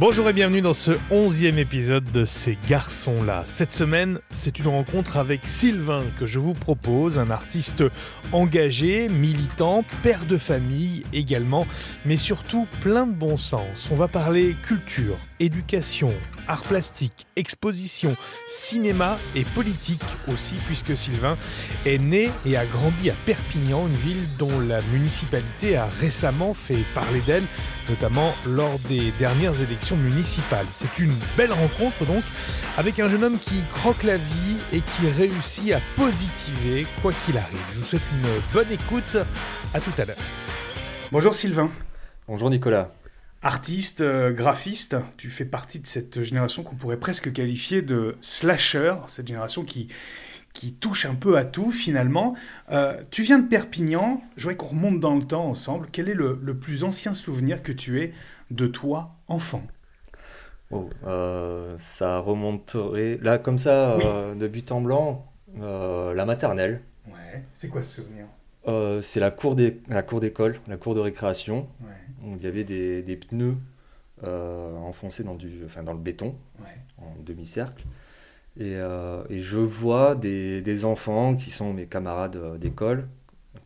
Bonjour et bienvenue dans ce onzième épisode de Ces garçons-là. Cette semaine, c'est une rencontre avec Sylvain que je vous propose, un artiste engagé, militant, père de famille également, mais surtout plein de bon sens. On va parler culture, éducation, art plastique, exposition, cinéma et politique aussi, puisque Sylvain est né et a grandi à Perpignan, une ville dont la municipalité a récemment fait parler d'elle, notamment lors des dernières élections municipales. C'est une belle rencontre donc, avec un jeune homme qui croque la vie et qui réussit à positiver quoi qu'il arrive. Je vous souhaite une bonne écoute, à tout à l'heure. Bonjour Sylvain. Bonjour Nicolas. Artiste, euh, graphiste, tu fais partie de cette génération qu'on pourrait presque qualifier de slasher, cette génération qui, qui touche un peu à tout finalement. Euh, tu viens de Perpignan, je voudrais qu'on remonte dans le temps ensemble. Quel est le, le plus ancien souvenir que tu aies de toi, enfant? Oh, euh, ça remonterait, là comme ça, Oui. euh, de but en blanc, la maternelle. Ouais, c'est quoi ce souvenir? Euh, c'est la cour des, la d'école, la cour de récréation, Ouais, où il y avait des, des pneus euh, enfoncés dans, du, enfin, dans le béton, ouais. en demi-cercle. Et, euh, et je vois des, des enfants qui sont mes camarades d'école,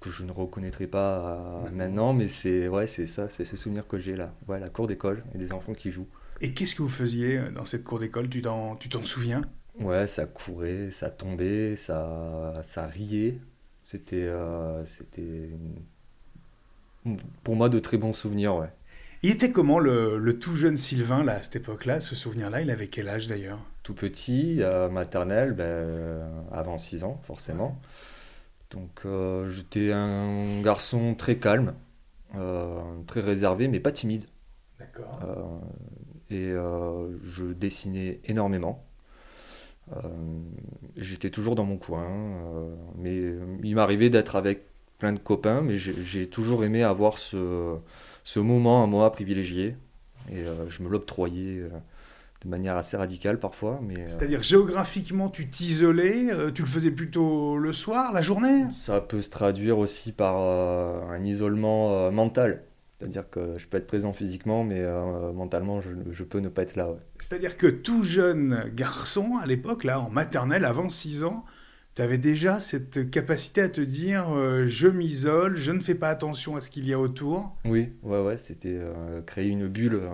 que je ne reconnaîtrai pas Maintenant. maintenant, mais c'est ouais, ça, c'est ce souvenir que j'ai là. Ouais, la cour d'école et des enfants qui jouent. Et qu'est-ce que vous faisiez dans cette cour d'école? Tu t'en, tu t'en souviens? Ouais, ça courait, ça tombait, ça, ça riait. C'était, euh, c'était pour moi de très bons souvenirs, ouais. Il était comment le, le tout jeune Sylvain là, à cette époque-là, ce souvenir-là? Il avait quel âge d'ailleurs? Tout petit, euh, maternelle, ben, euh, avant 6 ans, forcément. Donc euh, j'étais un garçon très calme, très réservé, mais pas timide. D'accord. Et je dessinais énormément. Euh, j'étais toujours dans mon coin, euh, mais il m'arrivait d'être avec plein de copains, mais j'ai toujours aimé avoir ce, ce moment à moi privilégié. Et euh, je me l'octroyais euh, de manière assez radicale parfois, mais euh, C'est-à-dire géographiquement, tu t'isolais, euh, tu le faisais plutôt le soir, la journée? Ça peut se traduire aussi par euh, un isolement euh, mental. C'est-à-dire que je peux être présent physiquement, mais euh, mentalement, je, je peux ne pas être là. ouais. C'est-à-dire que tout jeune garçon, à l'époque, là, en maternelle, avant 6 ans, tu avais déjà cette capacité à te dire euh, je m'isole, je ne fais pas attention à ce qu'il y a autour. Oui, ouais, ouais, c'était euh, créer une bulle, euh,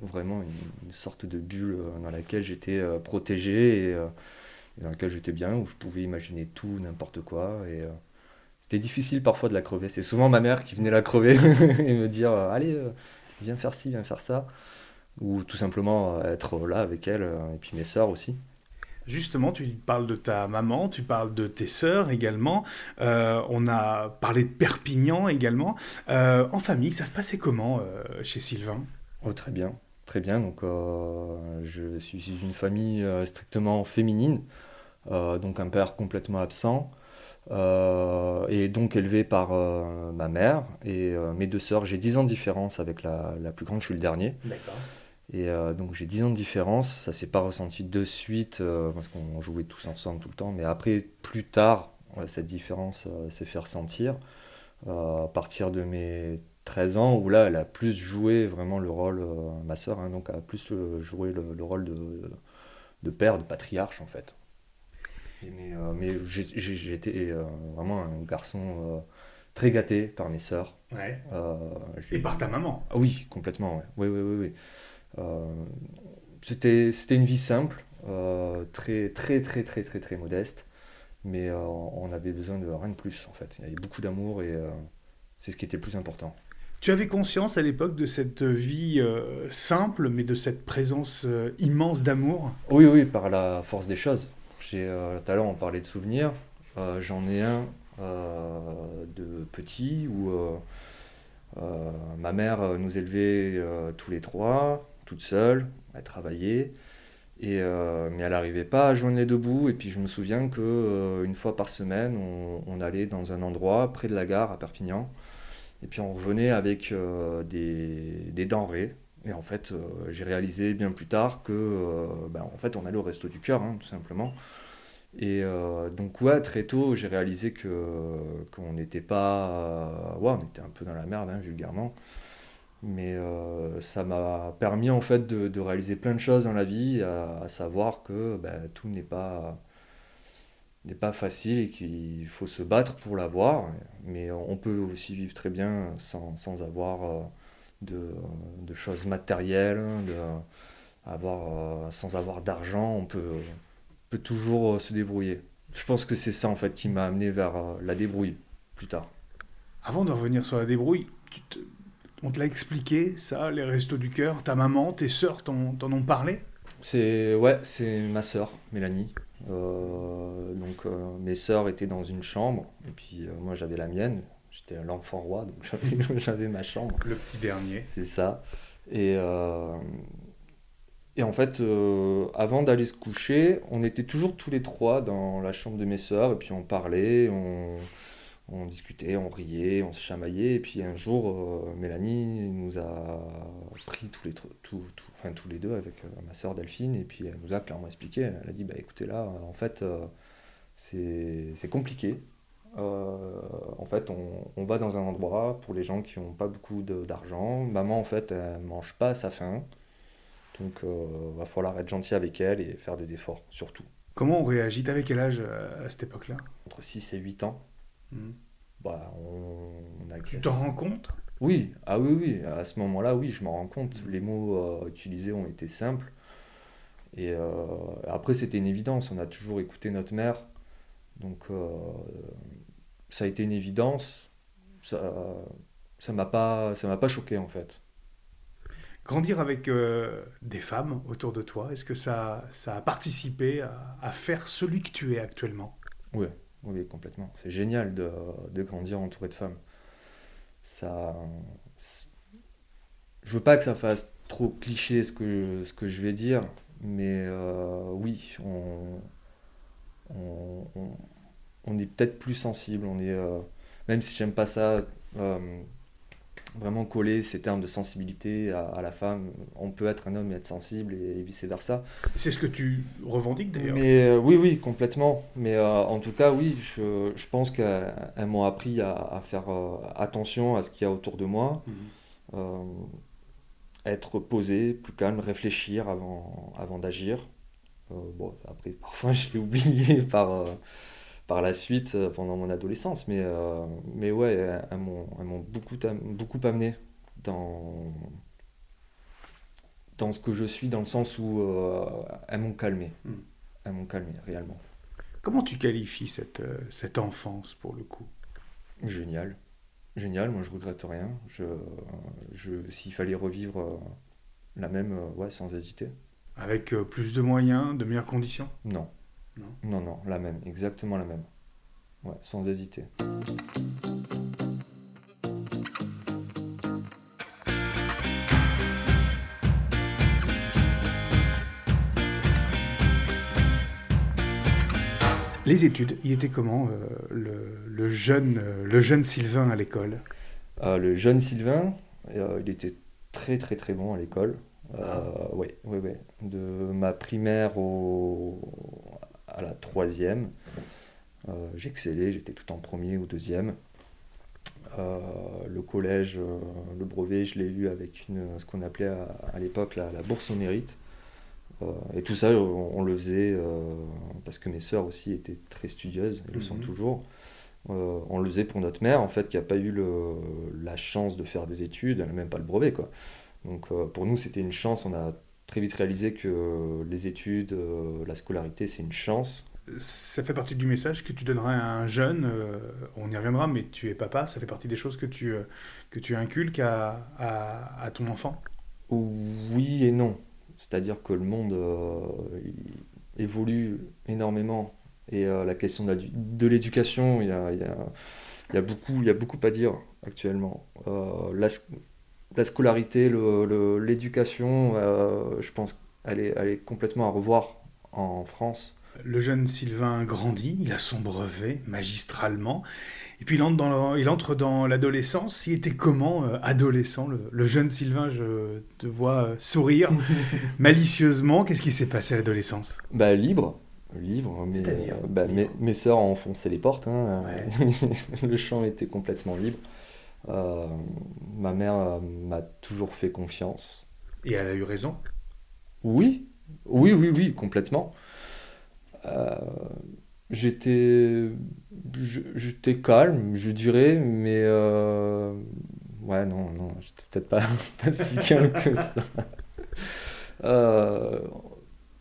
vraiment une, une sorte de bulle dans laquelle j'étais protégé et, et dans laquelle j'étais bien, où je pouvais imaginer tout, n'importe quoi. Et c'était difficile parfois de la crever. C'est souvent ma mère qui venait la crever et me dire euh, Allez, euh, viens faire ci, viens faire ça. Ou tout simplement euh, être là avec elle, et puis mes sœurs aussi. Justement, tu parles de ta maman, tu parles de tes sœurs également. Euh, on a parlé de Perpignan également. Euh, en famille, ça se passait comment euh, chez Sylvain? Oh, très bien, très bien. Donc, je suis d'une famille strictement féminine, donc un père complètement absent, euh, et donc élevé par euh, ma mère et euh, mes deux sœurs. J'ai 10 ans de différence avec la, la plus grande, je suis le dernier. D'accord. Et donc j'ai 10 ans de différence, ça s'est pas ressenti de suite parce qu'on jouait tous ensemble tout le temps, mais après, plus tard, cette différence s'est fait ressentir à partir de mes 13 ans où là elle a plus joué vraiment le rôle, ma sœur, hein, donc a plus joué le, le rôle de, de père, de patriarche en fait. Et mais euh, j'étais euh, vraiment un garçon euh, très gâté par mes sœurs. Ouais. Euh, Et par ta maman. ah oui, complètement, ouais. Oui, oui, oui, oui. Euh, c'était, c'était une vie simple, euh, très, très, très, très, très, très modeste, mais euh, on avait besoin de rien de plus, en fait. Il y avait beaucoup d'amour et euh, c'est ce qui était le plus important. Tu avais conscience à l'époque de cette vie euh, simple, mais de cette présence euh, immense d'amour? Oui, oui, par la force des choses. J'ai, euh, tout à l'heure, on parlait de souvenirs. Euh, j'en ai un euh, de petit où ma mère nous élevait tous les trois, toute seule, elle travaillait. Et, mais elle n'arrivait pas à joindre les deux bouts. Et puis je me souviens que euh, une fois par semaine, on, allait dans un endroit près de la gare à Perpignan. Et puis on revenait avec des denrées. Et en fait, euh, j'ai réalisé bien plus tard que, euh, ben, en fait, on allait au resto du cœur, hein, tout simplement. Et euh, donc, ouais, très tôt, j'ai réalisé que qu'on n'était pas. on était un peu dans la merde, hein, vulgairement. Mais ça m'a permis en fait de, réaliser plein de choses dans la vie, à, savoir que ben, tout n'est pas, n'est pas facile et qu'il faut se battre pour l'avoir. Mais on peut aussi vivre très bien sans, sans avoir de, de choses matérielles, de, avoir, euh, sans avoir d'argent. On peut, peut toujours euh, se débrouiller. Je pense que c'est ça en fait qui m'a amené vers euh, la débrouille plus tard. Avant de revenir sur la débrouille, tu te- on te l'a expliqué, ça, les restos du cœur Ta maman, tes sœurs t'en t'en ont parlé? C'est ouais, c'est ma sœur, Mélanie. Euh, donc euh, mes sœurs étaient dans une chambre et puis euh, moi j'avais la mienne. J'étais l'enfant roi, donc j'avais ma chambre. Le petit dernier. C'est ça. Et, euh, et en fait, euh, avant d'aller se coucher, on était toujours tous les trois dans la chambre de mes sœurs, et puis on parlait, on, on discutait, on riait, on se chamaillait. Et puis un jour, euh, Mélanie nous a pris tous les, tr- tout- tout- enfin, tous les deux avec euh, ma sœur Delphine, et puis elle nous a clairement expliqué. Elle a dit, bah, écoutez, là, en fait, euh, c'est compliqué. Euh, en fait, on, on va dans un endroit pour les gens qui n'ont pas beaucoup d'argent. Maman, en fait, elle mange pas à sa faim. Donc, euh, va falloir être gentil avec elle et faire des efforts, surtout. Comment on réagit? T'avais quel âge euh, à cette époque-là? Entre 6 et 8 ans, Mhm. bah, on, on a... Tu t'en rends compte? Oui, ah oui, oui, à ce moment-là, oui, je m'en rends compte. Les mots euh, utilisés ont été simples. Et euh, après, c'était une évidence. On a toujours écouté notre mère. Donc, euh, ça a été une évidence. Ça, ça m'a pas, ça m'a pas choqué, en fait. Grandir avec euh, des femmes autour de toi, est-ce que ça, ça a participé à, à faire celui que tu es actuellement? Oui, oui, complètement. C'est génial de, de grandir entouré de femmes. Ça, je veux pas que ça fasse trop cliché ce que, ce que je vais dire, mais euh, oui, on, on, on- on est peut-être plus sensible. On est, euh, même si j'aime pas ça, euh, vraiment coller ces termes de sensibilité à, à la femme. On peut être un homme et être sensible et, vice versa. C'est ce que tu revendiques d'ailleurs. Mais euh, oui, oui, complètement. Mais en tout cas, oui, je, je pense qu'elles elles m'ont appris à, à faire attention à ce qu'il y a autour de moi, Mhm. être posé, plus calme, réfléchir avant, avant d'agir. Bon, après, parfois, je l'ai oublié par, par la suite euh, pendant mon adolescence. Mais, euh, mais ouais, elles m'ont beaucoup, beaucoup amené dans, dans ce que je suis, dans le sens où euh, elles m'ont calmé. Mm. Elles m'ont calmé, réellement. Comment tu qualifies cette, cette enfance pour le coup? Génial. Génial, moi je regrette rien. Je, je, S'il fallait revivre la même, ouais, sans hésiter. Avec plus de moyens, de meilleures conditions? Non. Non. Non, non, la même, exactement la même. Ouais, sans hésiter. Les études, il était comment euh, le, le jeune, euh, le jeune Sylvain à l'école? Euh, le jeune Sylvain, euh, il était très très très bon à l'école. Euh, ouais, ouais, ouais. De ma primaire au... à la troisième, euh, j'excellais, j'étais tout en premier ou deuxième. Euh, le collège, euh, le brevet, je l'ai eu avec une, ce qu'on appelait à, à l'époque la, la bourse au mérite. Euh, et tout ça, on, on le faisait parce que mes sœurs aussi étaient très studieuses, elles le sont Mhm. toujours. On le faisait pour notre mère, en fait, qui n'a pas eu le- la chance de faire des études, elle n'a même pas le brevet, quoi. Donc pour nous, c'était une chance. On a très vite réalisé que les études, euh, la scolarité, c'est une chance. Ça fait partie du message que tu donnerais à un jeune, euh, on y reviendra, mais tu es papa, ça fait partie des choses que tu, euh, que tu inculques à, à, à ton enfant? Oui et non. C'est-à-dire que le monde euh, évolue énormément. Et euh, la question de l'éducation, il y a, il y a- il y a beaucoup, il y a beaucoup à dire actuellement. Euh, la, la scolarité, le- le- l'éducation, euh, je pense qu'elle est, elle est complètement à revoir en France. Le jeune Sylvain grandit, il a son brevet magistralement, et puis il entre dans, le- il entre dans l'adolescence. Il était comment, euh, adolescent, le, le jeune Sylvain? Je te vois euh, sourire malicieusement. Qu'est-ce qui s'est passé à l'adolescence? Bah, libre, libre, mais bah, mes, mes sœurs ont enfoncé les portes, hein, le champ était complètement libre. Ma mère m'a toujours fait confiance. Et elle a eu raison? Oui, oui, oui, oui, complètement. j'étais, j'étais calme, je dirais, mais ouais, non, non, j'étais peut-être pas, pas si calme que ça. Euh,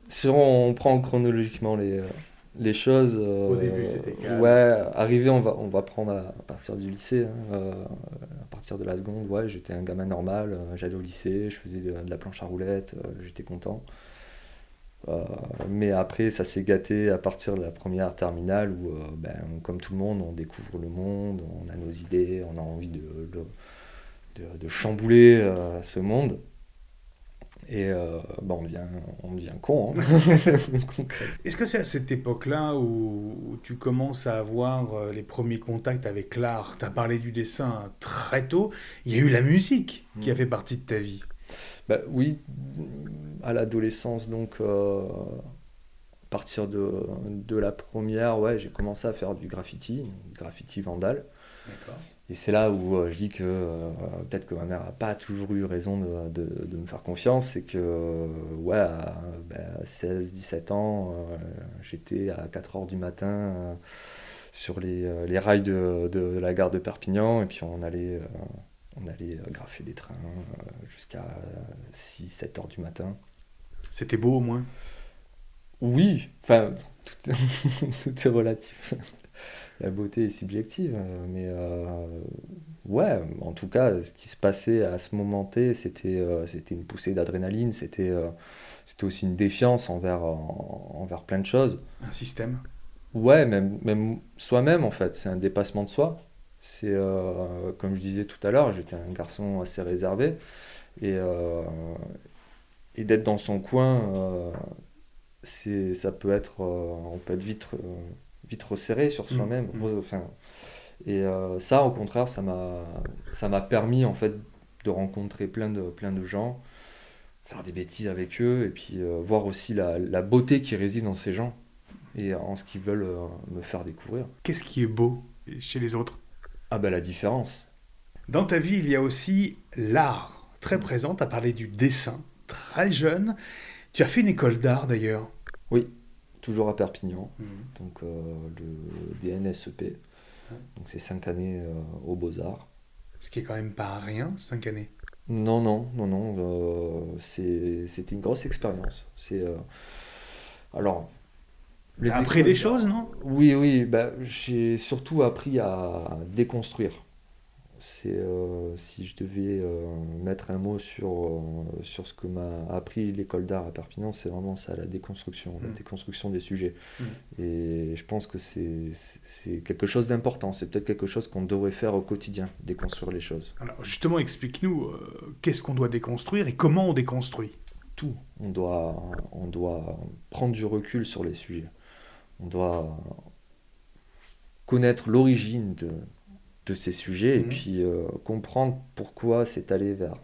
si on prend chronologiquement les, les choses. Euh, Au début, c'était Ouais, arrivé, on va, on va prendre à, partir du lycée. Hein, euh, à partir de la seconde, ouais, j'étais un gamin normal. J'allais au lycée, je faisais de, la planche à roulettes, j'étais content. mais après, ça s'est gâté à partir de la première terminale où, ben, comme tout le monde, on découvre le monde, on a nos idées, on a envie de, de, de chambouler ce monde. Et euh, bah, on, devient, on devient con. Hein. Est-ce que c'est à cette époque-là où, tu commences à avoir euh, les premiers contacts avec l'art? Tu as parlé du dessin très tôt. Il y a eu la musique qui a mm. fait partie de ta vie. Bah, oui, à l'adolescence, donc euh, à partir de, de, la première, ouais, j'ai commencé à faire du graffiti, graffiti vandal. D'accord. Et c'est là où euh, je dis que euh, peut-être que ma mère n'a pas toujours eu raison de, de, me faire confiance. C'est que, euh, ouais, à, 16-17 ben, ans, j'étais à 4 h du matin sur les, les rails de, de, la gare de Perpignan et puis on allait, on allait graffer des trains jusqu'à 6-7 h du matin. C'était beau au moins? Oui, enfin, tout, tout est relatif la beauté est subjective. Euh, mais euh, ouais, en tout cas, ce qui se passait à ce moment T, c'était euh, c'était une poussée d'adrénaline, c'était c'était aussi une défiance envers, envers plein de choses. Un système? Ouais, même, même soi-même en fait, c'est un dépassement de soi. C'est comme je disais tout à l'heure, j'étais un garçon assez réservé et, et d'être dans son coin, c'est ça peut être, on peut être vite vite resserré sur mmh. soi-même. Mmh. Enfin, et euh, ça, au contraire, ça m'a, ça m'a permis en fait de rencontrer plein de, plein de gens, faire des bêtises avec eux, et puis euh, voir aussi la, la, beauté qui réside dans ces gens et en ce qu'ils veulent euh, me faire découvrir. Qu'est-ce qui est beau chez les autres? Ah ben la différence. Dans ta vie, il y a aussi l'art très présent. Tu as parlé du dessin, très jeune. Tu as fait une école d'art d'ailleurs? Oui toujours à Perpignan, mhm. donc euh, le DNSEP. Donc c'est cinq années euh, aux Beaux-Arts. Ce qui est quand même pas rien, cinq années. Non, non, non, non. Euh, c'était une grosse expérience. C'est alors. Les appris des choses, non? Oui, oui. Bah, j'ai surtout appris à déconstruire c'est euh, si je devais euh, mettre un mot sur, euh, sur ce que m'a appris l'école d'art à Perpignan, c'est vraiment ça, la déconstruction, la mm. déconstruction des sujets. Mm. Et je pense que c'est quelque chose d'important, c'est peut-être quelque chose qu'on devrait faire au quotidien, déconstruire les choses. Alors justement, explique-nous, qu'est-ce qu'on doit déconstruire et comment on déconstruit Tout? On doit, on doit prendre du recul sur les sujets. On doit connaître l'origine de de ces sujets et mhm. puis euh, comprendre pourquoi c'est allé vers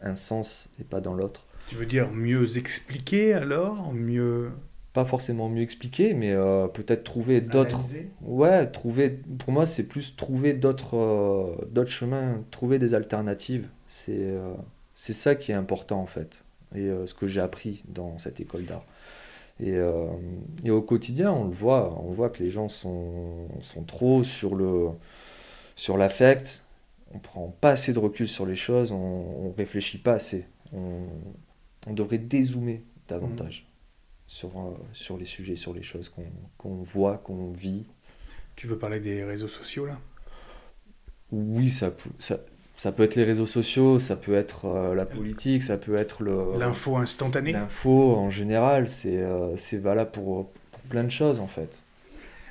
un sens et pas dans l'autre. Tu veux dire mieux expliquer alors Mieux. Pas forcément mieux expliquer, mais euh, peut-être trouver d'autres. Ouais, trouver. Pour moi, c'est plus trouver d'autres euh, d'autres chemins, trouver des alternatives. C'est c'est ça qui est important en fait. Et ce que j'ai appris dans cette école d'art. Et, et, au quotidien, on le voit, on voit que les gens sont, sont trop sur le, sur l'affect, on prend pas assez de recul sur les choses, on, réfléchit pas assez. On, devrait dézoomer davantage mmh. sur, euh, sur les sujets, sur les choses qu'on voit, qu'on vit. Tu veux parler des réseaux sociaux là? Oui, ça, ça, ça, peut être les réseaux sociaux, ça peut être euh, la politique, ça peut être le... L'info instantanée? L'info en général, c'est euh, valable pour, pour plein de choses en fait.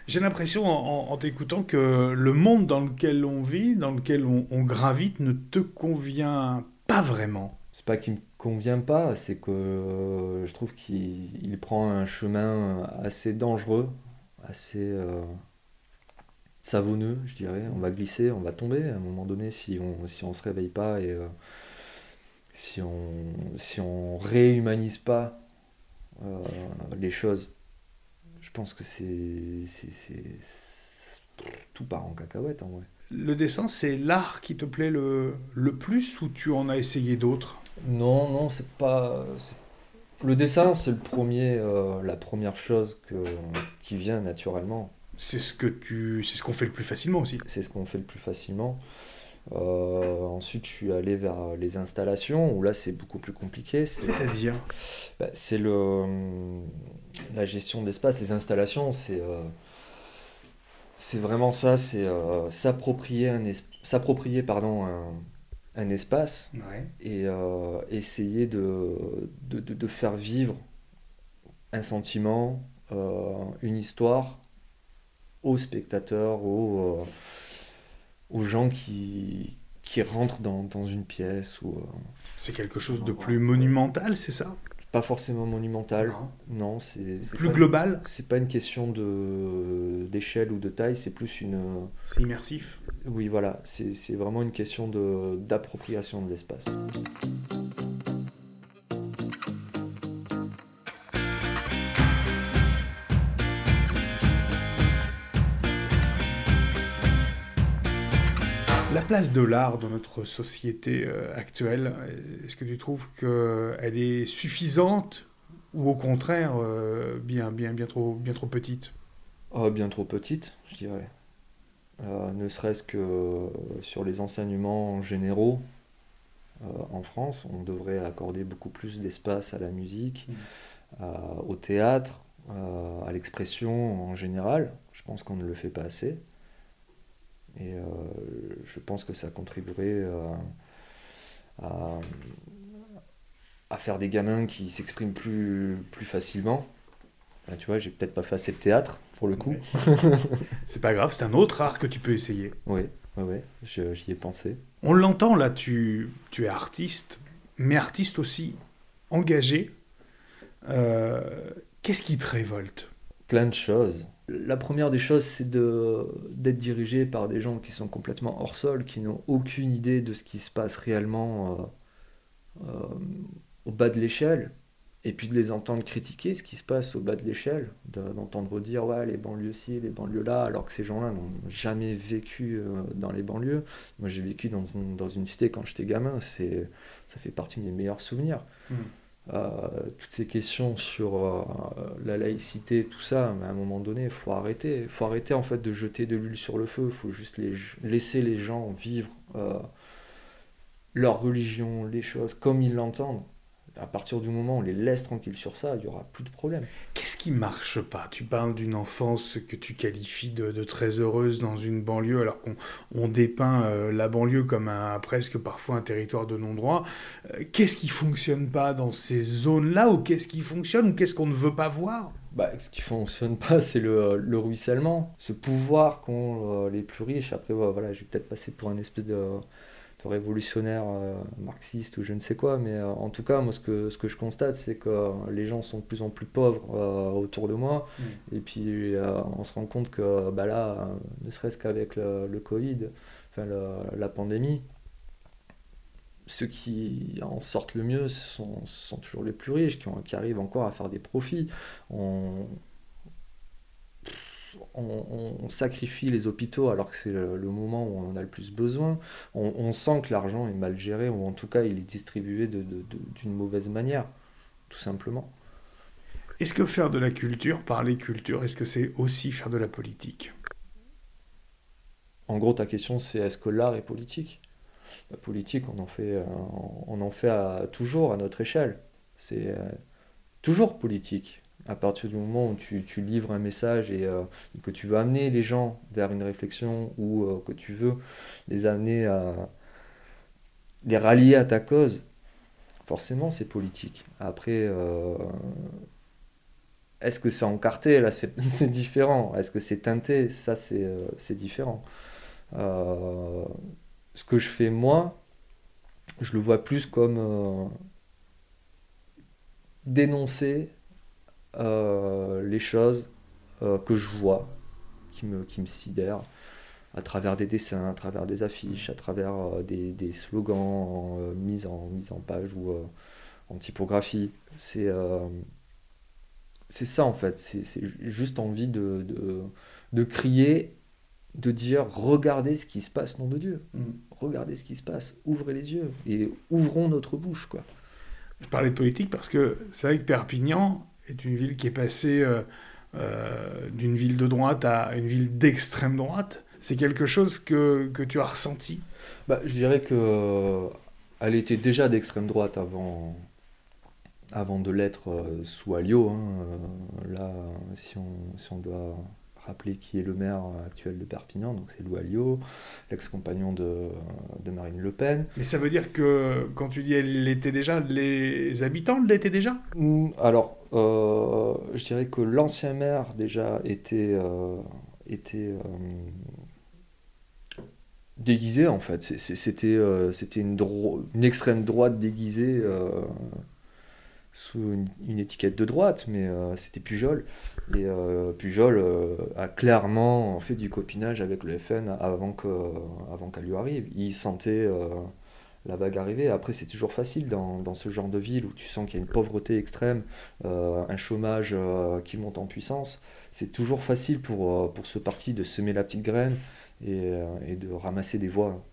J'ai l'impression, en, t'écoutant, que le monde dans lequel on vit, dans lequel on, gravite, ne te convient pas vraiment. C'est pas qu'il me convient pas, c'est que euh, je trouve qu'il prend un chemin assez dangereux, assez euh, savonneux, je dirais. On va glisser, on va tomber à un moment donné si on si on se réveille pas et euh, si on si on réhumanise pas les choses pense que c'est. Tout part en cacahuète en vrai. le dessin, c'est l'art qui te plaît le, le plus ou tu en as essayé d'autres? Non, non, c'est pas. Le dessin, c'est le premier, euh, la première chose que, qui vient naturellement. C'est ce que tu, c'est ce qu'on fait le plus facilement aussi. C'est ce qu'on fait le plus facilement. Euh, ensuite, je suis allé vers les installations où là, c'est beaucoup plus compliqué. C'est-à-dire bah, C'est le la gestion d'espace. Les installations, c'est c'est vraiment ça, c'est euh, s'approprier un, s'approprier pardon, un, un espace et euh, essayer de, de, de, faire vivre un sentiment, euh, une histoire aux spectateurs, aux, aux gens qui, qui rentrent dans, dans une pièce. Ou, c'est quelque chose de plus monumental, c'est ça? Pas forcément monumental. Non, c'est plus global? C'est pas une question de d'échelle ou de taille, c'est plus une. C'est immersif? Oui, voilà, c'est vraiment une question de d'appropriation de l'espace. Place de l'art dans notre société euh, actuelle, est-ce que tu trouves qu'elle est suffisante ou au contraire euh, bien, bien, bien, trop, bien trop petite? Oh, Bien trop petite, je dirais. Euh, ne serait-ce que sur les enseignements généraux en France, on devrait accorder beaucoup plus d'espace à la musique, mmh. au théâtre, à l'expression en général. Je pense qu'on ne le fait pas assez. Et euh, je pense que ça contribuerait euh, à, à, faire des gamins qui s'expriment plus, plus facilement. tu vois, j'ai peut-être pas fait assez de théâtre pour le coup. c'est pas grave, c'est un autre art que tu peux essayer. Oui, oui, oui j'y ai pensé. On l'entend là, tu, tu es artiste, mais artiste aussi engagé. Euh, qu'est-ce qui te révolte? Plein de choses. La première des choses, c'est d'être dirigé par des gens qui sont complètement hors sol, qui n'ont aucune idée de ce qui se passe réellement euh, euh, au bas de l'échelle, et puis de les entendre critiquer ce qui se passe au bas de l'échelle, d'entendre dire ouais les banlieues ci, les banlieues là, alors que ces gens-là n'ont jamais vécu euh, dans les banlieues. Moi j'ai vécu dans une, cité quand j'étais gamin, ça fait partie de mes meilleurs souvenirs. Mmh. Euh, toutes ces questions sur euh, la laïcité, tout ça, mais à un moment donné, il faut arrêter. Faut arrêter en fait de jeter de l'huile sur le feu. Il faut juste laisser les gens vivre euh, leur religion, les choses comme ils l'entendent à partir du moment où on les laisse tranquilles sur ça, il n'y aura plus de problème. Qu'est-ce qui marche pas? Tu parles d'une enfance que tu qualifies de, très heureuse dans une banlieue, alors qu'on dépeint euh, la banlieue comme un, presque parfois un territoire de non-droit. Euh, qu'est-ce qui fonctionne pas dans ces zones-là Ou qu'est-ce qui fonctionne Ou qu'est-ce qu'on ne veut pas voir? Bah, ce qui fonctionne pas, c'est le, le, ruissellement, ce pouvoir qu'ont euh, les plus riches. Après, voilà, j'ai peut-être passé pour un espèce de, révolutionnaire euh, marxiste ou je ne sais quoi, mais euh, en tout cas, moi, ce que, ce que je constate, c'est que les gens sont de plus en plus pauvres euh, autour de moi, mm. et puis on se rend compte que bah là, ne serait-ce qu'avec le, le, Covid, enfin la pandémie, ceux qui en sortent le mieux sont, sont toujours les plus riches, qui, ont, qui, arrivent encore à faire des profits. On, on, sacrifie les hôpitaux alors que c'est le, moment où on en a le plus besoin. On, sent que l'argent est mal géré, ou en tout cas il est distribué d'une mauvaise manière, tout simplement. Est-ce que faire de la culture, parler culture, est-ce que c'est aussi faire de la politique? En gros, ta question c'est est-ce que l'art est politique? La politique, on en fait, euh, on en fait toujours à notre échelle. C'est euh, toujours politique à partir du moment où tu, livres un message et euh, que tu veux amener les gens vers une réflexion ou euh, que tu veux les amener à les rallier à ta cause, forcément c'est politique. Après, euh, est-ce que c'est encarté? Là, c'est différent. Est-ce que c'est teinté? Ça, c'est différent. ce que je fais moi, je le vois plus comme dénoncer les choses euh, que je vois, qui me, qui me sidèrent, à travers des dessins, à travers des affiches, à travers euh, des, des, slogans mis, en, mise en page ou en typographie. C'est c'est ça en fait, c'est juste envie de, de, de, crier de dire regardez ce qui se passe, nom de Dieu. Mm. Regardez ce qui se passe, ouvrez les yeux et ouvrons notre bouche. quoi. Je parlais de politique parce que c'est vrai que Perpignan est une ville qui est passée euh, euh, d'une ville de droite à une ville d'extrême droite. C'est quelque chose que, que tu as ressenti? Bah, je dirais que euh, elle était déjà d'extrême droite avant, avant de l'être sous Alliot. hein. Là, si on, si on doit rappeler qui est le maire actuel de Perpignan, donc c'est Louis Alliot, l'ex-compagnon de, de Marine Le Pen. Mais ça veut dire que quand tu dis elle l'était déjà, les habitants l'étaient déjà? Alors, euh, je dirais que l'ancien maire déjà était, euh, était euh, déguisé en fait. C'était une, extrême droite déguisée sous une, étiquette de droite, mais c'était Pujol. Et Pujol a clairement fait du copinage avec le FN avant que, avant qu'elle lui arrive. Il sentait la vague arriver. Après, c'est toujours facile dans, dans ce genre de ville où tu sens qu'il y a une pauvreté extrême, euh, un chômage euh, qui monte en puissance. C'est toujours facile pour, euh, pour ce parti de semer la petite graine et, et de ramasser des voix.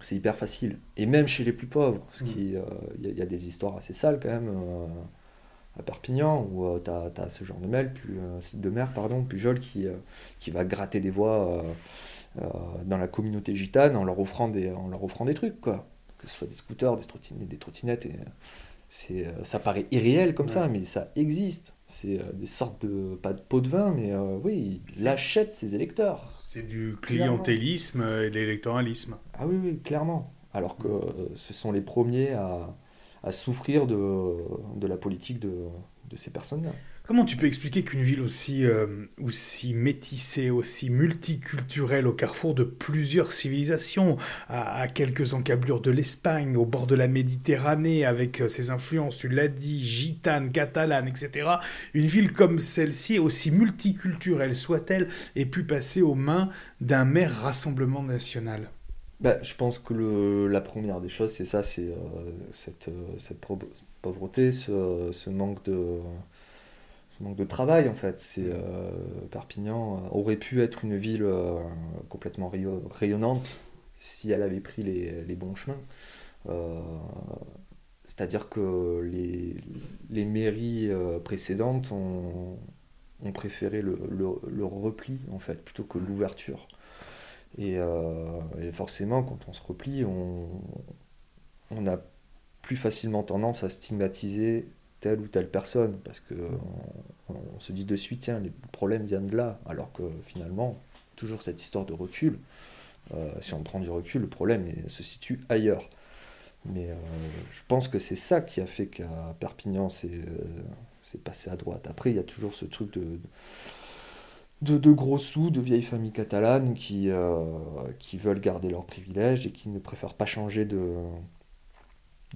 C'est hyper facile. Et même chez les plus pauvres, parce Mm. qu'il il y, a- il y a des histoires assez sales quand même à Perpignan, où tu as, ce genre de mail, plus, euh, de maire, pardon, Pujol, qui, euh, qui va gratter des voix dans la communauté gitane en leur offrant des, en leur offrant des trucs, quoi. Que ce soit des scooters, des trottinettes, des trottinettes et, euh, c'est, euh, ça paraît irréel comme ça, mais ça existe. C'est euh, des sortes de, pas de pots de vin, mais euh, oui, il achète ses électeurs. C'est du clientélisme et de l'électoralisme. Ah oui, oui, clairement. Alors que euh, ce sont les premiers à, à souffrir de, la politique de, ces personnes-là. Comment tu peux expliquer qu'une ville aussi, euh, aussi métissée, aussi multiculturelle, au carrefour de plusieurs civilisations, à, quelques encablures de l'Espagne, au bord de la Méditerranée, avec euh, ses influences, tu l'as dit, gitanes, catalanes, etc., une ville comme celle-ci, aussi multiculturelle soit-elle, ait pu passer aux mains d'un maire Rassemblement national? Bah, je pense que la première des choses, c'est ça, c'est euh, cette, euh, pauvreté, ce, manque de, ce manque de travail en fait. Euh, Perpignan aurait pu être une ville complètement rayo- rayonnante si elle avait pris les, bons chemins. C'est-à-dire que les, mairies précédentes ont, préféré le, le- le repli en fait plutôt que l'ouverture. Et, euh, et forcément, quand on se replie, on, on a plus facilement tendance à stigmatiser telle ou telle personne parce que on, on se dit de suite tiens les problèmes viennent de là alors que finalement toujours cette histoire de recul euh, si on prend du recul le problème se situe ailleurs. Mais euh, je pense que c'est ça qui a fait qu'à Perpignan c'est euh, passé à droite. Après il y a toujours ce truc de de, de gros sous, de vieilles familles catalanes qui, euh, qui veulent garder leurs privilèges et qui ne préfèrent pas changer de,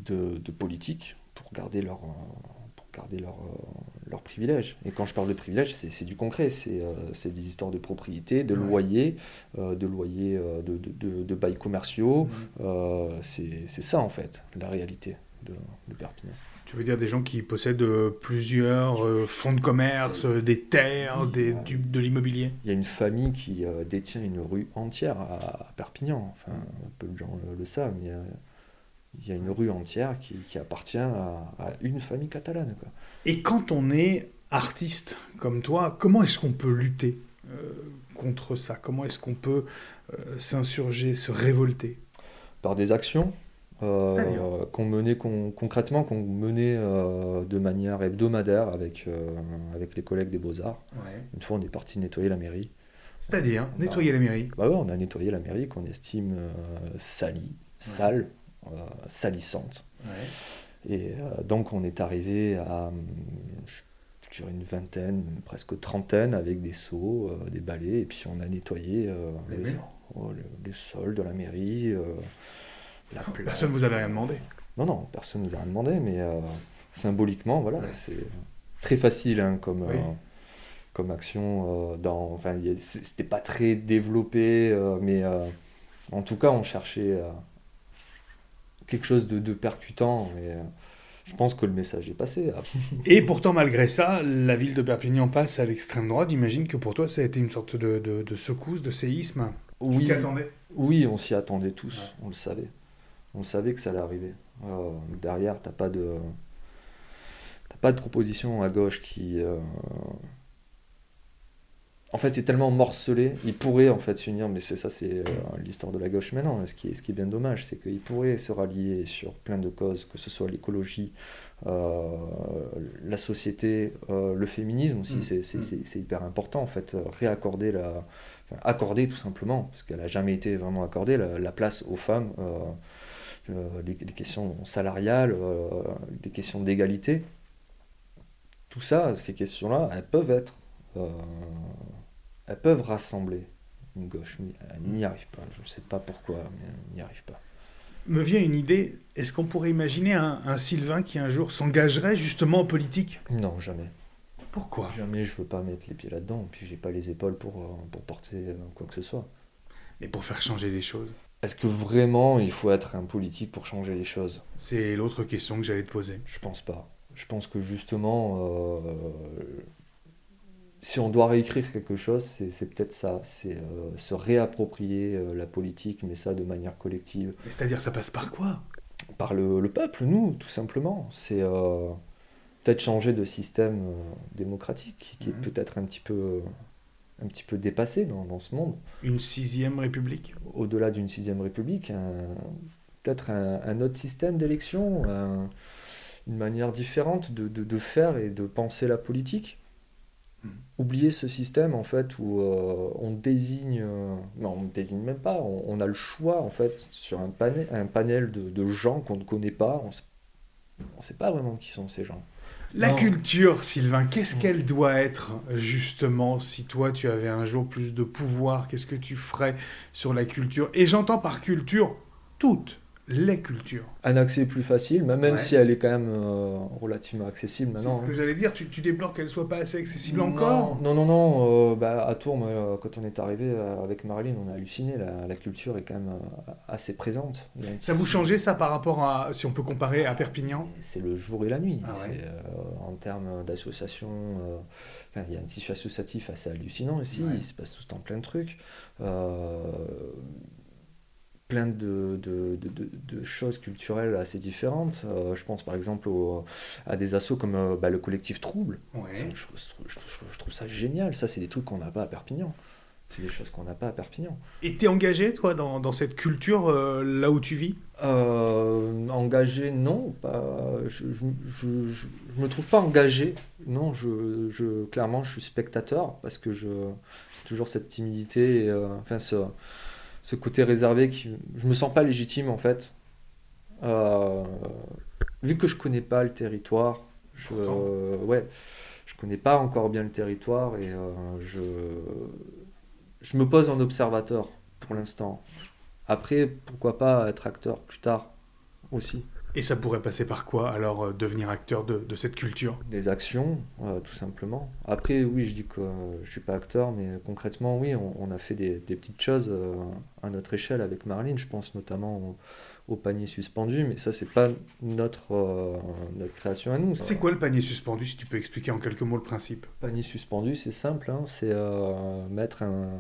de, de politique pour garder leur, euh, pour garder leur, euh, leurs privilèges. Et quand je parle de privilèges, c'est du concret, c'est euh, des histoires de propriété, de loyers, euh, de loyers, de, de, bails commerciaux. Euh, c'est c'est ça en fait, la réalité de, de Perpignan. Tu veux dire des gens qui possèdent euh, plusieurs euh, fonds de commerce, euh, des terres, des, du- de l'immobilier? Il y a une famille qui détient une rue entière à, Perpignan. Enfin, peu de gens le, le savent, mais il y a une rue entière qui, qui appartient à, à une famille catalane. Quoi. Et quand on est artiste comme toi, comment est-ce qu'on peut lutter euh, contre ça? Comment est-ce qu'on peut euh, s'insurger, se révolter? Par des actions euh, qu'on menait con- concrètement, qu'on menait euh, de manière hebdomadaire avec, euh, avec les collègues des Beaux-Arts. Une fois, on est parti nettoyer la mairie. C'est-à-dire hein, nettoyer la mairie. Bah ouais, on a nettoyé la mairie qu'on estime salie, sale, salissante. Et donc on est arrivé à, hum, je je dirais une vingtaine, presque trentaine, avec des seaux, des balais, et puis on a nettoyé Les les, oh, le- les sols de la mairie, la place. Personne ne vous avait rien demandé. Non, non, personne ne nous a rien demandé, mais euh, symboliquement, voilà, Ouais. c'est très facile hein, comme, Oui. euh, comme action. euh, dans, enfin, c'était pas très développé, euh, mais euh, en tout cas, on cherchait euh, quelque chose de, de percutant. Et, euh, Je pense que le message est passé. Et pourtant, malgré ça, la ville de Perpignan passe à l'extrême droite. J'imagine que pour toi, ça a été une sorte de, de, secousse, de séisme. Oui, attendais? Oui, on s'y attendait tous. On le savait. On savait que ça allait arriver. Euh, derrière, t'as pas de, t'as pas de proposition à gauche qui, euh, en fait, c'est tellement morcelé, il pourrait en fait s'unir, mais c'est ça, c'est euh, l'histoire de la gauche maintenant. Ce qui est, ce qui est bien dommage, c'est qu'il pourrait se rallier sur plein de causes, que ce soit l'écologie, la société, le féminisme aussi, mm. Mm. c'est hyper important en fait, réaccorder la, accorder tout simplement, parce qu'elle n'a jamais été vraiment accordée, la, place aux femmes, les, les, questions salariales, les questions d'égalité. Tout ça, ces questions-là, elles peuvent être elles peuvent rassembler une gauche, mais elles n'y arrivent pas. Je ne sais pas pourquoi, mais elles n'y arrivent pas. Me vient une idée, est-ce qu'on pourrait imaginer un, Sylvain qui un jour s'engagerait justement en politique? Non, jamais. Pourquoi? Jamais je veux pas mettre les pieds là-dedans, puis j'ai pas les épaules pour, euh, pour porter euh, quoi que ce soit. Mais pour faire changer les choses Est-ce que vraiment il faut être un politique pour changer les choses? C'est l'autre question que j'allais te poser. Je pense pas. Je pense que justement, euh, si on doit réécrire quelque chose, c'est peut-être ça, c'est euh, se réapproprier euh, la politique, mais ça de manière collective. C'est-à-dire, ça passe par quoi? Par le, peuple, nous, tout simplement. C'est peut-être changer de système démocratique, qui est mhm. peut-être un petit peu un petit peu dépassé dans, ce monde. Une sixième république? Au-delà d'une sixième république, peut-être un, autre système d'élection, une manière différente de, de, faire et de penser la politique. Hmm. oublier ce système en fait où euh, on désigne, euh, non on ne désigne même pas, on, a le choix en fait sur un panel, un panel de, gens qu'on ne connaît pas, on ne sait pas vraiment qui sont ces gens. La culture, Sylvain, qu'est-ce hmm. qu'elle doit être justement si toi tu avais un jour plus de pouvoir Qu'est-ce que tu ferais sur la culture? Et j'entends par culture toute les cultures. Un accès plus facile, même si elle est quand même euh, relativement accessible maintenant. C'est ce que hein. j'allais dire, tu, tu déplores qu'elle soit pas assez accessible encore? Non, non, non. Euh, bah, à Tours, euh, quand on est arrivé avec Marilyn, on a halluciné. La, culture est quand même assez présente. Ça vous changeait ça par rapport à, si on peut comparer à Perpignan? C'est le jour et la nuit. Ah en termes d'association, il y a un tissu associatif assez hallucinant ici. Il se passe tout le temps plein de trucs plein de, de, de, choses culturelles assez différentes. Euh, je pense par exemple à des assos comme euh, bah, le collectif Trouble. je, trouve ça génial. Ça, c'est des trucs qu'on n'a pas à Perpignan. C'est des choses qu'on n'a pas à Perpignan. Et tu es engagé, toi, dans, dans cette culture, euh, là où tu vis? Engagé, non. Pas, je ne me trouve pas engagé. Non, je, je, clairement, je suis spectateur parce que je toujours cette timidité. Et, enfin, ce ce côté réservé qui je me sens pas légitime en fait. Euh, vu que je connais pas le territoire je ouais je connais pas encore bien le territoire et euh, je je me pose en observateur pour l'instant. Après pourquoi pas être acteur plus tard aussi et ça pourrait passer par quoi alors euh, devenir acteur de, de, cette culture? Des actions, euh, tout simplement. Après, oui, je dis que je je suis pas acteur, mais concrètement, oui, on, a fait des, des petites choses euh, à notre échelle avec Marlene. Je pense notamment au, panier suspendu, mais ça, c'est pas notre, notre création à nous. C'est quoi le panier suspendu, si tu peux expliquer en quelques mots le principe? Panier suspendu, c'est simple, hein, c'est mettre un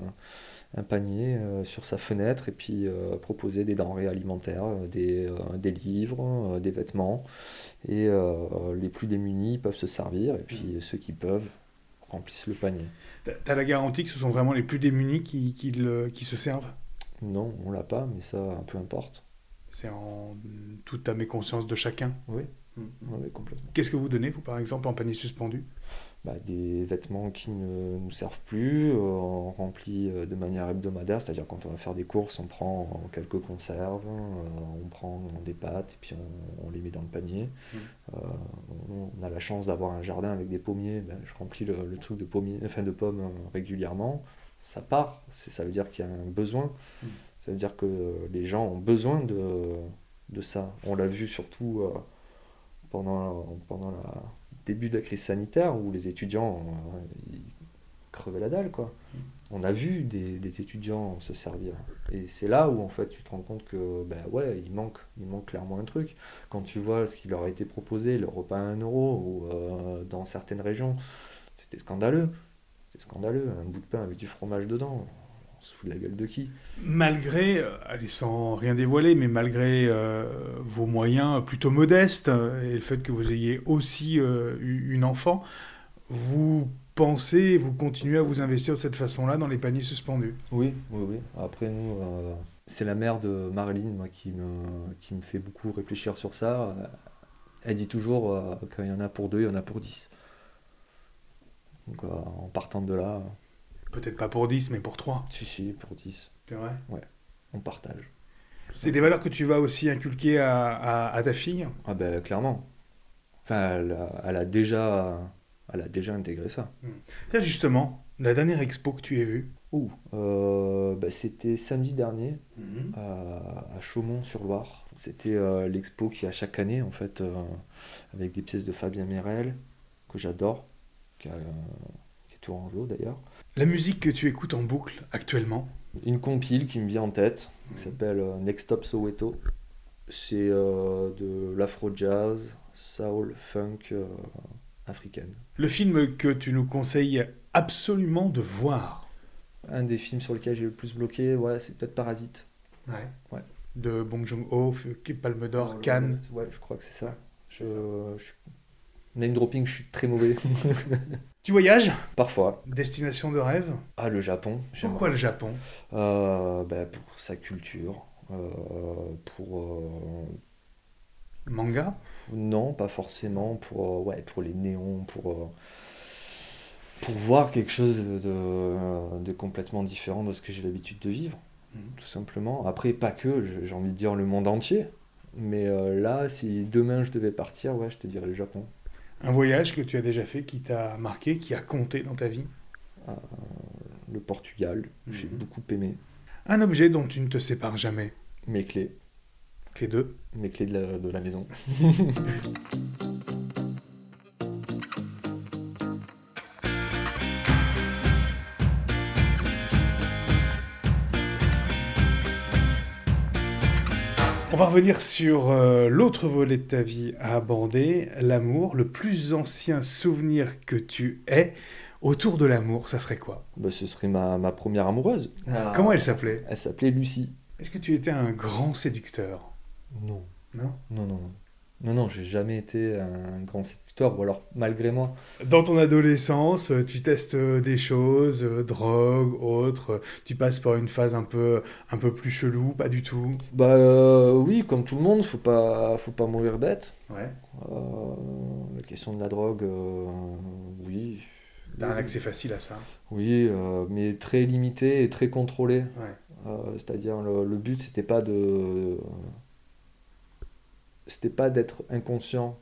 un panier euh, sur sa fenêtre et puis euh, proposer des denrées alimentaires, euh, des, des livres, des vêtements. Et les plus démunis peuvent se servir et puis mm. ceux qui peuvent remplissent le panier. Tu as la garantie que ce sont vraiment les plus démunis qui, qui, le, qui se servent? Non, on l'a pas, mais ça, peu importe. C'est en toute ta méconscience de chacun? Oui, mm. oui complètement. Qu'est-ce que vous donnez, vous, par exemple, en panier suspendu? Bah, des vêtements qui ne nous servent plus, euh, on remplit euh, de manière hebdomadaire, c'est-à-dire quand on va faire des courses, on prend quelques conserves, euh, on prend des pâtes et puis on, les met dans le panier. Mmh. on, a la chance d'avoir un jardin avec des pommiers, ben, je remplis le, truc de, pommiers, enfin, de pommes régulièrement, ça part, ça veut dire qu'il y a un besoin, mmh. ça veut dire que les gens ont besoin de, de ça. On l'a vu surtout pendant, pendant la début de la crise sanitaire où les étudiants, euh, crever la dalle, quoi. On a vu des, des étudiants se servir. Et c'est là où, en fait, tu te rends compte que, ben ouais, il manque, il manque clairement un truc. Quand tu vois ce qui leur a été proposé, le repas à 1 euro, ou euh, dans certaines régions, c'était scandaleux. C'était scandaleux. Un bout de pain avec du fromage dedans. On se fout de la gueule de qui Malgré, euh, allez, sans rien dévoiler, mais malgré euh, vos moyens plutôt modestes euh, et le fait que vous ayez aussi euh, eu une enfant, vous pensez, vous continuez à vous investir de cette façon-là dans les paniers suspendus? Oui, oui, oui. Après, nous, euh, c'est la mère de Marilyn, moi, qui me, qui me fait beaucoup réfléchir sur ça. Elle dit toujours euh, qu'il y en a pour deux, il y en a pour dix. Donc, euh, en partant de là, Peut-être pas pour 10, mais pour 3. si, si, pour dix, C'est vrai? on partage. C'est des valeurs que tu vas aussi inculquer à, à- à ta fille? Ah ben, clairement. Enfin, elle a, elle a déjà, elle a déjà intégré ça. Tiens, justement, la dernière expo que tu aies vue. Ouh, euh, bah, c'était samedi dernier. à, à Chaumont-sur-Loire. C'était euh, l'expo qui a chaque année, en fait, euh, avec des pièces de Fabien Mérel, que j'adore, qui, est tourangeau d'ailleurs. La musique que tu écoutes en boucle actuellement, Une compile qui me vient en tête, qui s'appelle euh, Next Stop Soweto. C'est euh, de l'afro-jazz, soul, funk euh, africaine. le film que tu nous conseilles absolument de voir. Un des films sur lesquels j'ai le plus bloqué, ouais, c'est peut-être Parasite. Ouais. De Bong Joon-ho, Palme d'Or, Cannes. Ouais, je crois que c'est ça. Je, je- Name dropping, je suis très mauvais. Tu voyages Parfois. Destination de rêve Ah, le Japon. Pourquoi le Japon Euh, bah, pour sa culture, euh, pour euh, Manga non pas forcément pour ouais pour les néons, pour pour voir quelque chose de, de- de complètement différent de ce que j'ai l'habitude de vivre, Mhm. tout simplement. Après pas que, j'ai- envie de dire le monde entier, mais là si demain je devais partir, ouais je te dirais le Japon. Un voyage que tu as déjà fait qui t'a marqué, qui a compté dans ta vie Le Portugal, j'ai Mhm. beaucoup aimé. Un objet dont tu ne te sépares jamais. Mes clés, Clé 2. mes clés de la, de la maison. va revenir sur euh, l'autre volet de ta vie à aborder, l'amour. Le plus ancien souvenir que tu aies autour de l'amour, ça serait quoi? Bah, ce serait ma, ma première amoureuse. Comment elle s'appelait? Elle s'appelait Lucie. Est-ce que tu étais un grand séducteur? Non. Non? Non, non, non. Non, non, j'ai jamais été un grand séducteur, ou alors malgré moi. Dans ton adolescence, euh, tu testes euh, des choses, euh, drogue, autres, tu passes par une phase un peu, un peu plus chelou, pas du tout? Bah euh, oui, comme tout le monde, faut pas, faut pas mourir bête. Ouais. Euh, la question de la drogue, euh, oui. T'as un accès facile à ça Oui, mais très limité et très contrôlé. Ouais. C'est-à-dire, le, le but, c'était pas de. C'était pas d'être inconscient,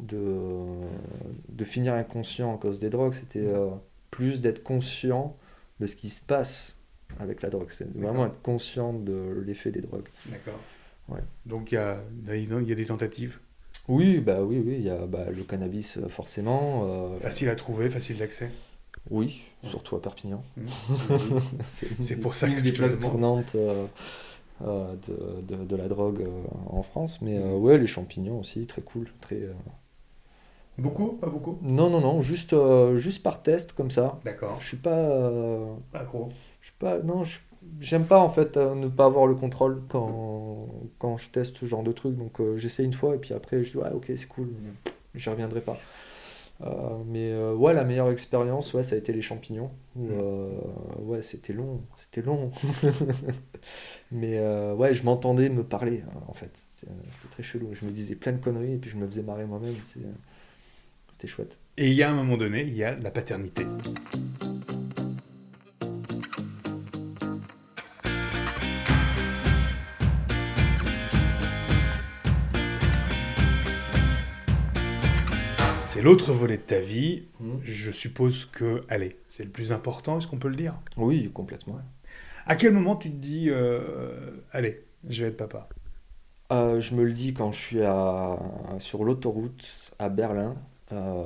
de, de finir inconscient à cause des drogues, c'était euh, plus d'être conscient de ce qui se passe avec la drogue. C'est vraiment être conscient de l'effet des drogues. D'accord. Ouais. Donc il y a, y a des tentatives? Oui, bah oui, oui, il y a bah, le cannabis euh, forcément. euh, Facile à trouver, facile d'accès? oui, surtout à Perpignan. C'est C'est pour ça que je te demande. tournantes, euh, euh, de, de- de la drogue euh, en France. Mais euh, ouais, les champignons aussi, très cool. Très, euh, Beaucoup Pas beaucoup? Non, non, non, juste, euh, juste par test comme ça. D'accord. Je suis pas, euh, Pas gros. je suis pas, non, je- j'aime pas en fait euh, ne pas avoir le contrôle quand, quand je teste ce genre de truc. Donc euh, j'essaie une fois et puis après je dis ouais, ok, c'est cool, j'y reviendrai pas. Euh, mais euh, ouais, la meilleure expérience, ouais, ça a été les champignons. où, Mm. euh, ouais, c'était long, c'était long. mais euh, ouais, je m'entendais me parler euh, en fait. C'est- C'était très chelou. Je me disais plein de conneries et puis je me faisais marrer moi-même. C'était chouette. Et il y a un moment donné, il y a la paternité. C'est l'autre volet de ta vie. Je suppose que, allez, c'est le plus important, est-ce qu'on peut le dire? Oui, complètement. À quel moment tu te dis, euh, allez, je vais être papa? Euh, je me le dis quand je suis sur l'autoroute à Berlin, euh,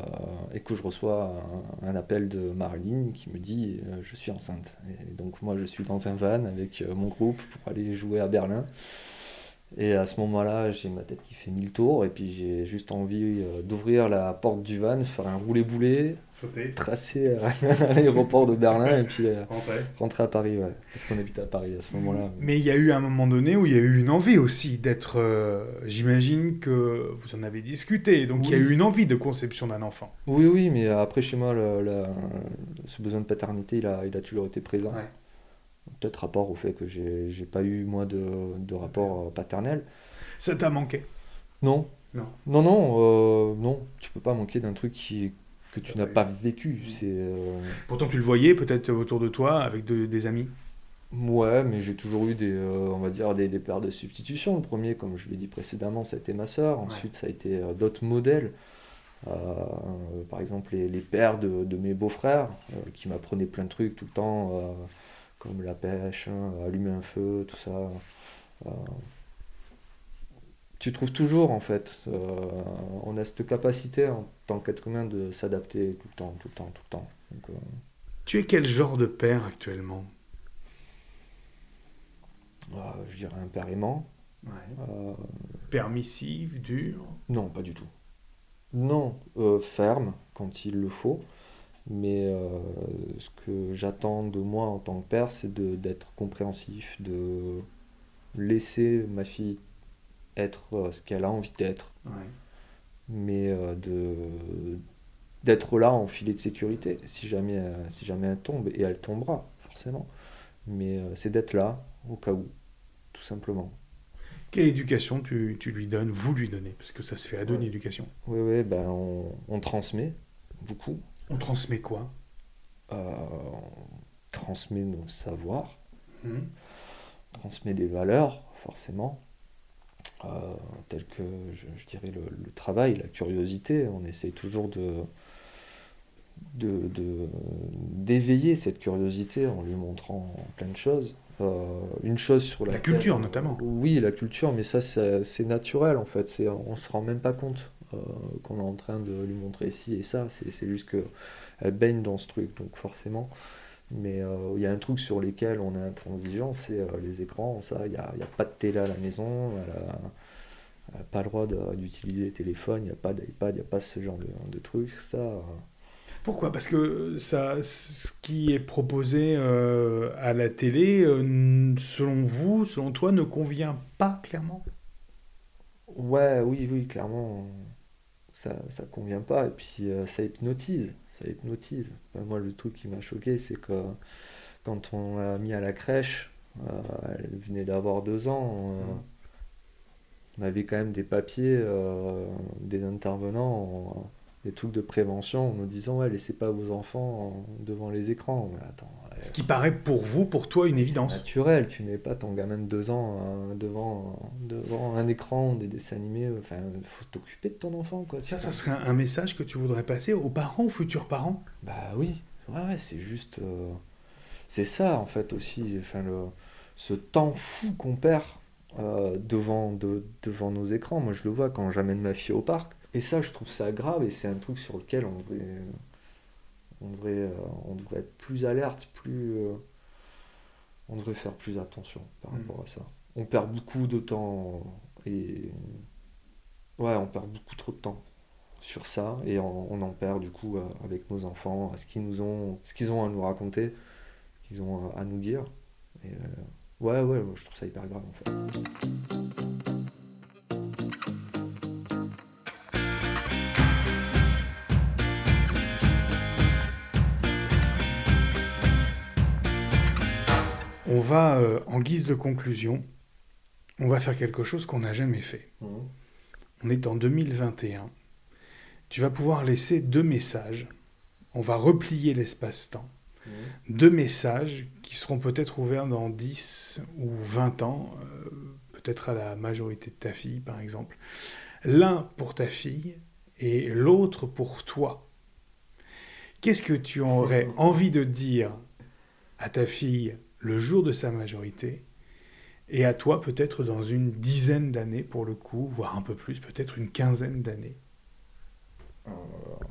et que je reçois un, appel de Marilyn qui me dit je suis enceinte. Et donc moi je suis dans un van avec mon groupe pour aller jouer à Berlin. Et à ce moment-là, j'ai ma tête qui fait mille tours et puis j'ai juste envie euh, d'ouvrir la porte du van, faire un roulé-boulé, tracer euh, à l'aéroport de Berlin et puis euh, Rentrer. rentrer à Paris, ouais. Parce qu'on habite à Paris à ce moment-là. Mais il y a eu un moment donné où il y a eu une envie aussi d'être. euh, J'imagine que vous en avez discuté. Donc il y a eu une envie de conception d'un enfant. Oui, oui, mais après chez moi, le- ce besoin de paternité, il a, il a toujours été présent. Ouais. Peut-être rapport au fait que j'ai j'ai pas eu, moi, de, de rapport paternel. Ça t'a manqué? Non. Non. Non, non, euh, non. Tu peux pas manquer d'un truc qui, que tu T'as n'as pas vécu. C'est. euh, Pourtant, tu le voyais peut-être autour de toi avec de- des amis? Ouais, mais j'ai toujours eu des, euh, on va dire, des, des pères de substitution. Le premier, comme je l'ai dit précédemment, ça a été ma sœur. Ensuite, ça a été euh, d'autres modèles. Euh, par exemple, les, les pères de, de mes beaux-frères, euh, qui m'apprenaient plein de trucs tout le temps, comme la pêche, hein, allumer un feu, tout ça. Euh, tu trouves toujours, en fait, euh, on a cette capacité en tant qu'être humain de s'adapter tout le temps, tout le temps, tout le temps. Donc, euh, Tu es quel genre de père actuellement? Je dirais un père aimant. Euh, Permissif, dur? Non, pas du tout. Non, ferme quand il le faut, mais euh, ce que j'attends de moi en tant que père, c'est de- d'être compréhensif, de laisser ma fille être euh, ce qu'elle a envie d'être, mais euh, de d'être là en filet de sécurité si jamais, si jamais elle tombe, et elle tombera forcément. Mais euh, c'est d'être là au cas où, tout simplement. Quelle éducation tu, tu lui donnes, vous lui donnez? Parce que ça se fait à deux, Ouais. éducation. Oui, oui, ben on, on transmet beaucoup. On transmet quoi? Euh, on transmet nos savoirs, Hmm. on transmet des valeurs, forcément, euh, telles que, je, je dirais, le, le travail, la curiosité. On essaie toujours de de- de- d'éveiller cette curiosité en lui montrant plein de choses. Euh, une chose sur La culture, notamment. Oui, la culture, mais ça c'est naturel en fait. On se rend même pas compte qu'on est en train de lui montrer ci et ça. C'est juste que elle baigne dans ce truc, donc forcément. Mais euh, il y a un truc sur lequel on est intransigeant, c'est euh, les écrans. Ça, il n'y a, y a pas de télé à la maison. Elle a, elle a pas le droit d'utiliser les téléphones. Il n'y a pas d'iPad, il n'y a pas ce genre de, de trucs. Ça, euh, Pourquoi? Parce que ça, ce qui est proposé euh, à la télé, euh, selon vous, selon toi, ne convient pas clairement? Ouais, oui, oui, clairement, ça, ça convient pas. Et puis, euh, ça hypnotise. Ça hypnotise. Enfin, moi, le truc qui m'a choqué, c'est que quand on l'a mis à la crèche, euh, elle venait d'avoir deux ans, euh, on avait quand même des papiers des intervenants, des trucs de prévention, en nous disant, ouais, laissez pas vos enfants devant les écrans. Mais attends, euh, Ce qui paraît pour vous, pour toi, une évidence. naturel. Tu n'es pas ton gamin de deux ans euh, devant, devant un écran, des dessins animés. Enfin, faut t'occuper de ton enfant, quoi. Ça, ça serait un un message que tu voudrais passer aux parents, aux futurs parents? Bah oui, ouais, ouais, c'est juste. euh, c'est ça, en fait, aussi. Enfin, le, ce temps fou qu'on perd euh, devant, de- devant nos écrans. Moi, je le vois quand j'amène ma fille au parc. Et ça, je trouve ça grave et c'est un truc sur lequel on devrait, on devrait, euh, on devrait être plus alerte, plus. euh, on devrait faire plus attention par Mm. rapport à ça. On perd beaucoup de temps et. Ouais, on perd beaucoup trop de temps sur ça et on, on en perd du coup euh, avec nos enfants, à ce qu'ils nous ont, ce qu'ils ont à nous raconter, ce qu'ils ont à, à nous dire. Et, euh, ouais, ouais, je trouve ça hyper grave en fait. Va, euh, en guise de conclusion, on va faire quelque chose qu'on n'a jamais fait. On est en 2021. Tu vas pouvoir laisser deux messages. On va replier l'espace-temps. Deux messages qui seront peut-être ouverts dans 10 ou 20 ans, euh, peut-être à la majorité de ta fille par exemple. L'un pour ta fille et l'autre pour toi. Qu'est-ce que tu aurais envie de dire à ta fille le jour de sa majorité et à toi peut-être dans une dizaine d'années pour le coup, voire un peu plus, peut-être une quinzaine d'années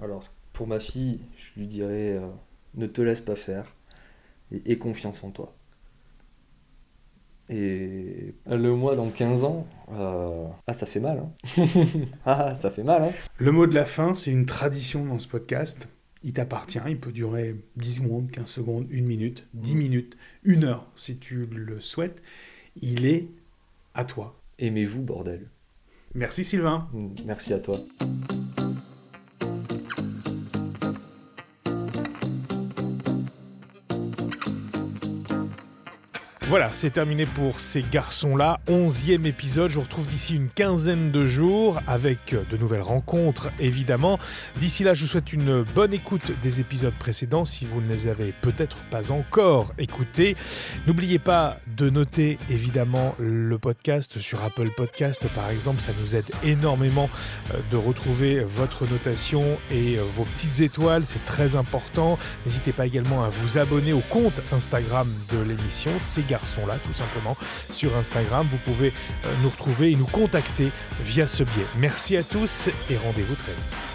alors, pour ma fille, je lui dirais ne te laisse pas faire et aie confiance en toi. Et le mois dans 15 ans, euh, ah ça fait mal. Hein. ah ça fait mal. Hein. Le mot de la fin, c'est une tradition dans ce podcast. Il t'appartient, il peut durer 10 secondes, 15 secondes, 1 minute, 10 mm. minutes, 1 heure si tu le souhaites. Il est à toi. Aimez-vous, bordel? Merci Sylvain. Merci à toi. Voilà, c'est terminé pour ces garçons-là. Onzième épisode. Je vous retrouve d'ici une quinzaine de jours avec de nouvelles rencontres, évidemment. D'ici là, je vous souhaite une bonne écoute des épisodes précédents si vous ne les avez peut-être pas encore écoutés. N'oubliez pas de noter, évidemment, le podcast sur Apple Podcast, par exemple. Ça nous aide énormément euh, de retrouver votre notation et euh, vos petites étoiles. C'est très important. N'hésitez pas également à vous abonner au compte Instagram de l'émission. C'est sont là tout simplement sur Instagram. Vous pouvez euh, nous retrouver et nous contacter via ce biais. Merci à tous et rendez-vous très vite.